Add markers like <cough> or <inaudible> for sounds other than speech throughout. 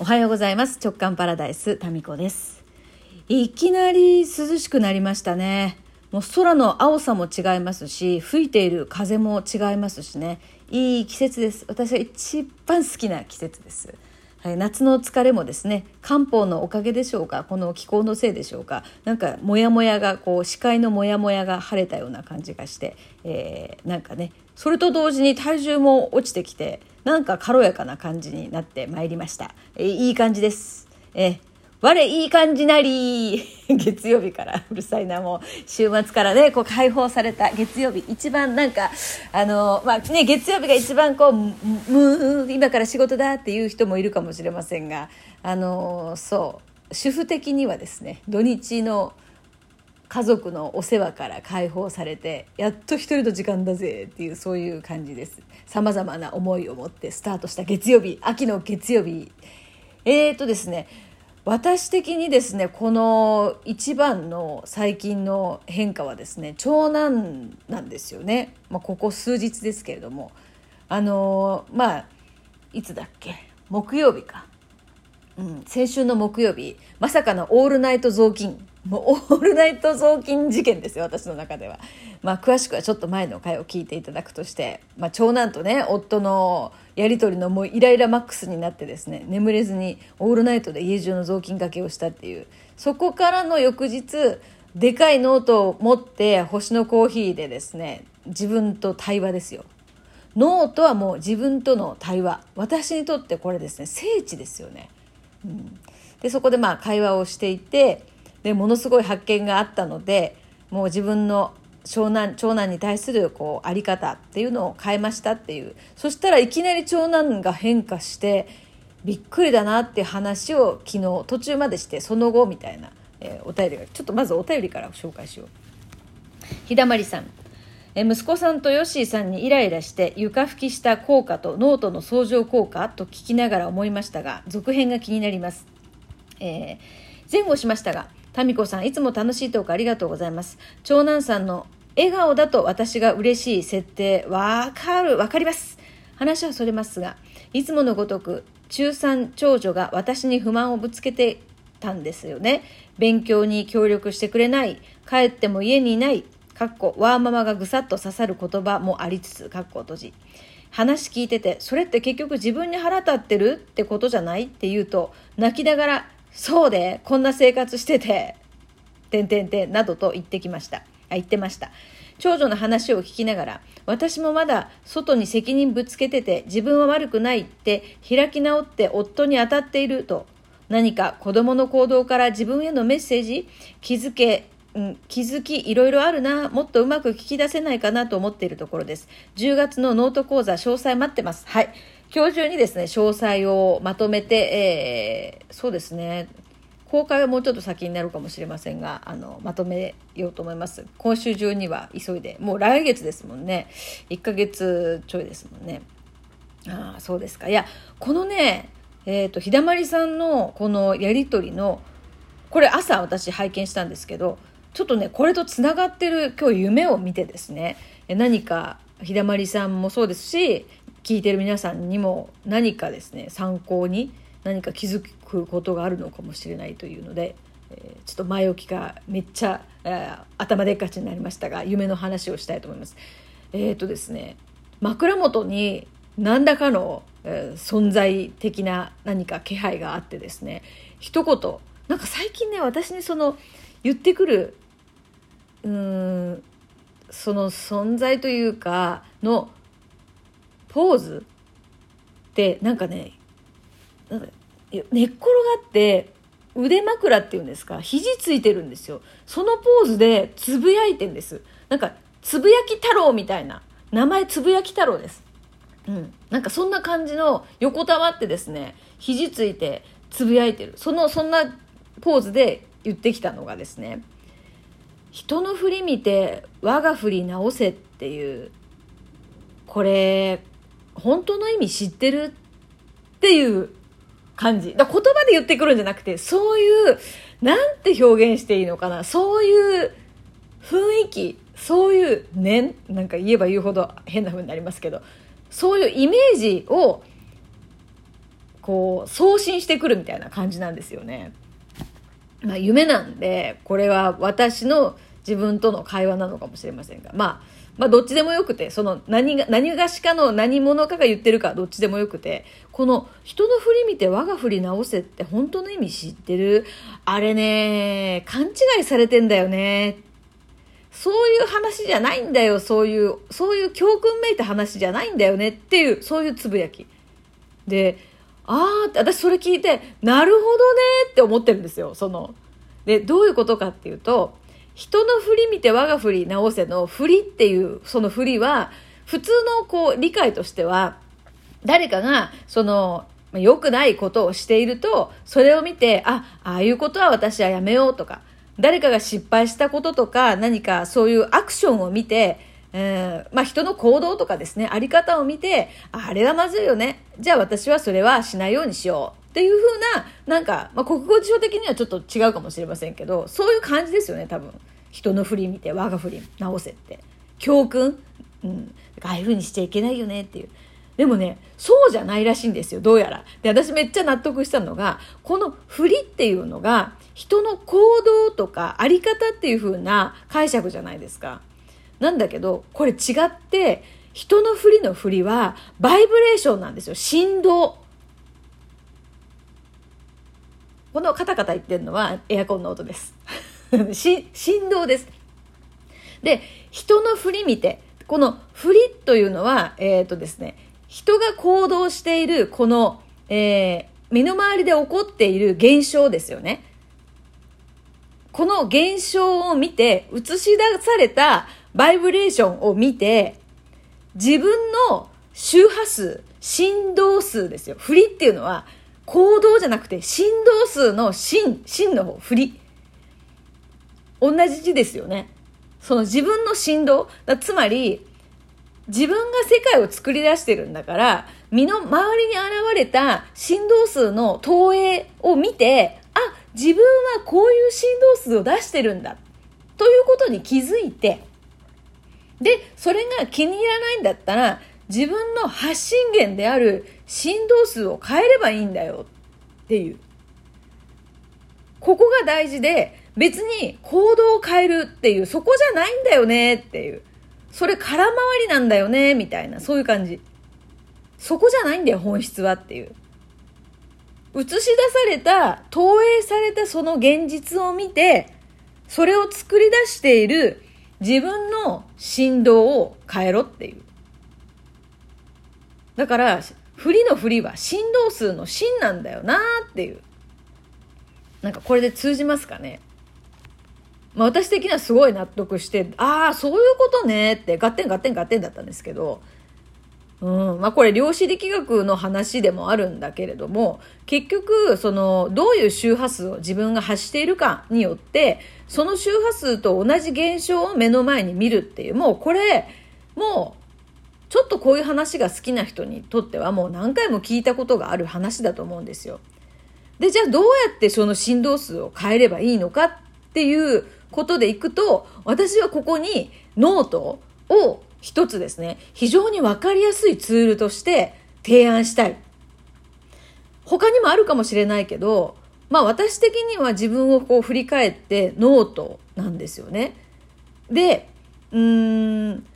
おはようございます。直感パラダイスタミコです。いきなり涼しくなりましたね。もう空の青さも違いますし吹いている風も違いますしね。いい季節です。私は一番好きな季節です。はい、夏の疲れもですね漢方のおかげでしょうかこの気候のせいでしょうかなんかモヤモヤがこう視界のモヤモヤが晴れたような感じがして、えー、なんかねそれと同時に体重も落ちてきてなんか軽やかな感じになってまいりました。えいい感じです。え我いい感じなり <laughs> 月曜日からうるさいなもう週末からねこう解放された月曜日一番なんかあのまあね月曜日が一番こうむ今から仕事だっていう人もいるかもしれませんがあのそう主婦的にはですね土日の家族のお世話から解放されてやっと一人の時間だぜっていうそういう感じです。さまざまな思いを持ってスタートした月曜日秋の月曜日。えーとですね私的にですねこの一番の最近の変化はですね長男なんですよね、まあ、ここ数日ですけれども。あのまあいつだっけ？木曜日か、うん、先週の木曜日まさかのオールナイト雑巾。もうオールナイト雑巾事件ですよ私の中では。まあ、詳しくはちょっと前の回を聞いていただくとして、まあ、長男とね夫のやり取りのもうイライラマックスになってですね眠れずにオールナイトで家中の雑巾がけをしたっていうそこからの翌日でかいノートを持って星のコーヒーでですね自分と対話ですよ。ノートはもう自分との対話私にとってこれですね聖地ですよね。うん、でそこでまあ会話をしていてでものすごい発見があったのでもう自分の長男長男に対するこうあり方っていうのを変えましたっていう。そしたらいきなり長男が変化してびっくりだなっていう話を昨日途中までしてその後みたいな、えー、お便りがちょっとまずお便りから紹介しよう。ひだまりさん。え息子さんとヨッシーさんにイライラして床拭きした効果とノートの相乗効果と聞きながら思いましたが続編が気になります、えー、前後しましたがタミコさん、いつも楽しいトークありがとうございます。長男さんの笑顔だと私が嬉しい設定、わかる、わかります。話はそれますが、いつものごとく、中3長女が私に不満をぶつけてたんですよね。勉強に協力してくれない、帰っても家にいない、かっこ、ワーママがぐさっと刺さる言葉もありつつ、かっこ閉じ。話聞いてて、それって結局自分に腹立ってるってことじゃない？って言うと、泣きながら、そうで、こんな生活してて、てんてんてんなどと言ってきました。あ、言ってました。長女の話を聞きながら、私もまだ外に責任ぶつけてて自分は悪くないって開き直って夫に当たっていると、何か子供の行動から自分へのメッセージ、気づけ、うん、気づきいろいろあるな、もっとうまく聞き出せないかなと思っているところです。10月のノート講座詳細待ってます。はい。今日中にですね、詳細をまとめて、えー、そうですね、公開はもうちょっと先になるかもしれませんが、あの、まとめようと思います。今週中には急いで、もう来月ですもんね。1ヶ月ちょいですもんね。ああ、そうですか。いや、このね、えっ、ー、と、日だまりさんのこのやりとりの、これ朝私拝見したんですけど、ちょっとね、これとつながってる今日夢を見てですね、何か日だまりさんもそうですし、聞いてる皆さんにも何かですね参考に何か気づくことがあるのかもしれないというので、え、ちょっと前置きがめっちゃ、え、頭でっかちになりましたが夢の話をしたいと思います。え、ー、とですね枕元に何らかの、え、存在的な何か気配があってですね一言なんか最近ね私にその言ってくるうんその存在というかのポーズってなんかねなんか寝っ転がって腕枕っていうんですか肘ついてるんですよ。そのポーズでつぶやいてんです。なんかつぶやき太郎みたいな名前つぶやき太郎です。うん。なんかそんな感じの横たわってですね肘ついてつぶやいてる。そのそんなポーズで言ってきたのがですね人の振り見て我が振り直せっていうこれ本当の意味知ってるっていう感じ。だ言葉で言ってくるんじゃなくて、そういう、なんて表現していいのかな。そういう雰囲気、そういう念、なんか言えば言うほど変な風になりますけど、そういうイメージをこう送信してくるみたいな感じなんですよね。まあ、夢なんでこれは私の自分との会話なのかもしれませんが、まあ、まあどっちでもよくてその何が何がしかの何者かが言ってるかどっちでもよくてこの人の振り見て我が振り直せって本当の意味知ってるあれね勘違いされてんだよね。そういう話じゃないんだよそういうそういう教訓めいた話じゃないんだよねっていうそういうつぶやき。でああ私それ聞いてなるほどねって思ってるんですよその。でどういうことかっていうと人の振り見て我が振り直せの振りっていうその振りは普通のこう理解としては誰かがその良くないことをしているとそれを見てあああいうことは私はやめようとか誰かが失敗したこととか何かそういうアクションを見て、えー、まあ人の行動とかですねあり方を見てあれはまずいよね。じゃあ私はそれはしないようにしよう。っていう風な、なんか、まあ、国語辞書的にはちょっと違うかもしれませんけど、そういう感じですよね、多分。人の振り見て、我が振り直せって。教訓うん。ああいう風にしちゃいけないよねっていう。でもね、そうじゃないらしいんですよ、どうやら。で、私めっちゃ納得したのが、この振りっていうのが、人の行動とかあり方っていう風な解釈じゃないですか。なんだけど、これ違って、人の振りの振りは、バイブレーションなんですよ。振動。このカタカタ言ってるのはエアコンの音です。<laughs> し振動です。で、人の振り見て、この振りというのは、えっ、ー、とですね、人が行動しているこの、えー、身の回りで起こっている現象ですよね。この現象を見て、映し出されたバイブレーションを見て、自分の周波数、振動数ですよ。振りっていうのは、行動じゃなくて振動数の振、振の方、振り。同じ字ですよね。その自分の振動。つまり、自分が世界を作り出してるんだから、身の周りに現れた振動数の投影を見て、あ、自分はこういう振動数を出してるんだ。ということに気づいて、で、それが気に入らないんだったら、自分の発信源である振動数を変えればいいんだよっていう。ここが大事で、別に行動を変えるっていう、そこじゃないんだよねっていう。それ空回りなんだよねみたいな、そういう感じ。そこじゃないんだよ、本質はっていう。映し出された、投影されたその現実を見て、それを作り出している自分の振動を変えろっていう。だから、振りの振りは振動数の振なんだよなっていう。なんかこれで通じますかねまあ私的にはすごい納得して、ああ、そういうことねって、ガッテンガッテンガッテンだったんですけど、うん、まあこれ量子力学の話でもあるんだけれども、結局、その、どういう周波数を自分が発しているかによって、その周波数と同じ現象を目の前に見るっていう、もうこれ、もうちょっとこういう話が好きな人にとってはもう何回も聞いたことがある話だと思うんですよ。で、じゃあどうやってその振動数を変えればいいのかっていうことでいくと、私はここにノートを一つですね、非常にわかりやすいツールとして提案したい。他にもあるかもしれないけど、まあ私的には自分をこう振り返ってノートなんですよね。で、うーん、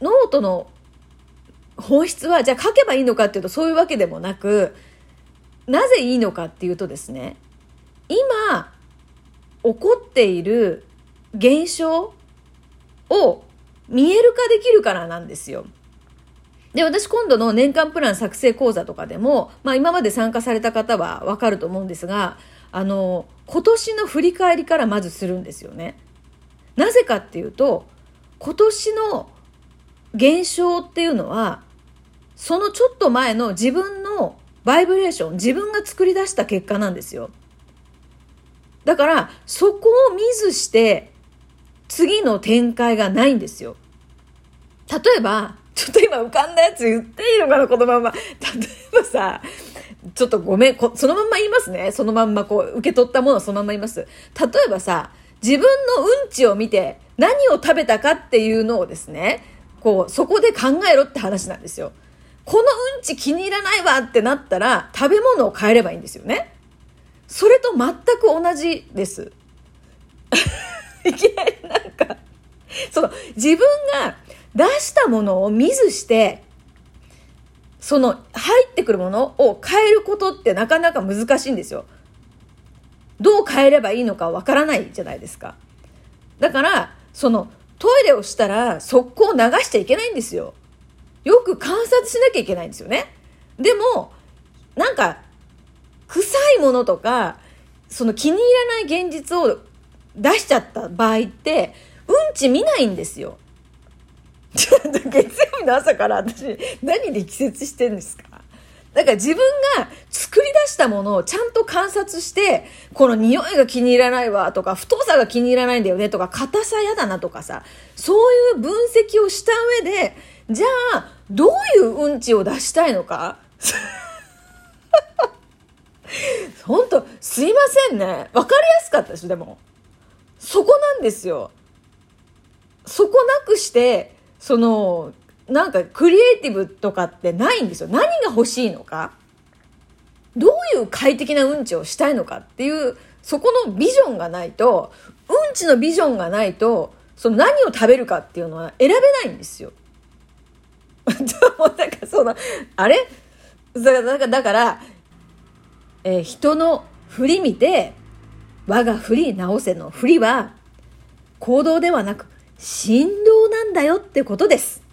ノートの本質は、じゃあ書けばいいのかっていうとそういうわけでもなく、なぜいいのかっていうとですね、今、起こっている現象を見える化できるからなんですよ。で、私今度の年間プラン作成講座とかでも、まあ今まで参加された方はわかると思うんですが、あの、今年の振り返りからまずするんですよね。なぜかっていうと、今年の現象っていうのは、そのちょっと前の自分のバイブレーション、自分が作り出した結果なんですよ。だから、そこを見ずして、次の展開がないんですよ。例えば、ちょっと今浮かんだやつ言っていいのかな、このまま。例えばさ、ちょっとごめん、そのまんま言いますね。そのまんまこう、受け取ったものをそのまんま言います。例えばさ、自分のうんちを見て何を食べたかっていうのをですね、こう、そこで考えろって話なんですよ。このうんち気に入らないわってなったら食べ物を変えればいいんですよね。それと全く同じです。<laughs> いきなりなんか、その自分が出したものを見ずして、その入ってくるものを変えることってなかなか難しいんですよ。どう変えればいいのかわからないじゃないですか。だから、そのトイレをしたら速攻流しちゃいけないんですよ。よく観察しなきゃいけないんですよね。でも、なんか、臭いものとか、その気に入らない現実を出しちゃった場合って、うんち見ないんですよ。<laughs> ちょっと月曜日の朝から私、何で季節してんですか？だから自分が作り出したものをちゃんと観察して、この匂いが気に入らないわとか、太さが気に入らないんだよねとか、硬さ嫌だなとかさ、そういう分析をした上で、じゃあ、どういううんちを出したいのか？<laughs> 本当すいませんね。わかりやすかったです、でも。そこなんですよ。そこなくして、その、なんかクリエイティブとかってないんですよ。何が欲しいのか。どういう快適なうんちをしたいのかっていう、そこのビジョンがないと、うんちのビジョンがないと、その何を食べるかっていうのは選べないんですよ。<laughs> もなんかその、あれ？だから、だから、えー、人の振り見て、我が振り直せの振りは、行動ではなく、振動なんだよってことです。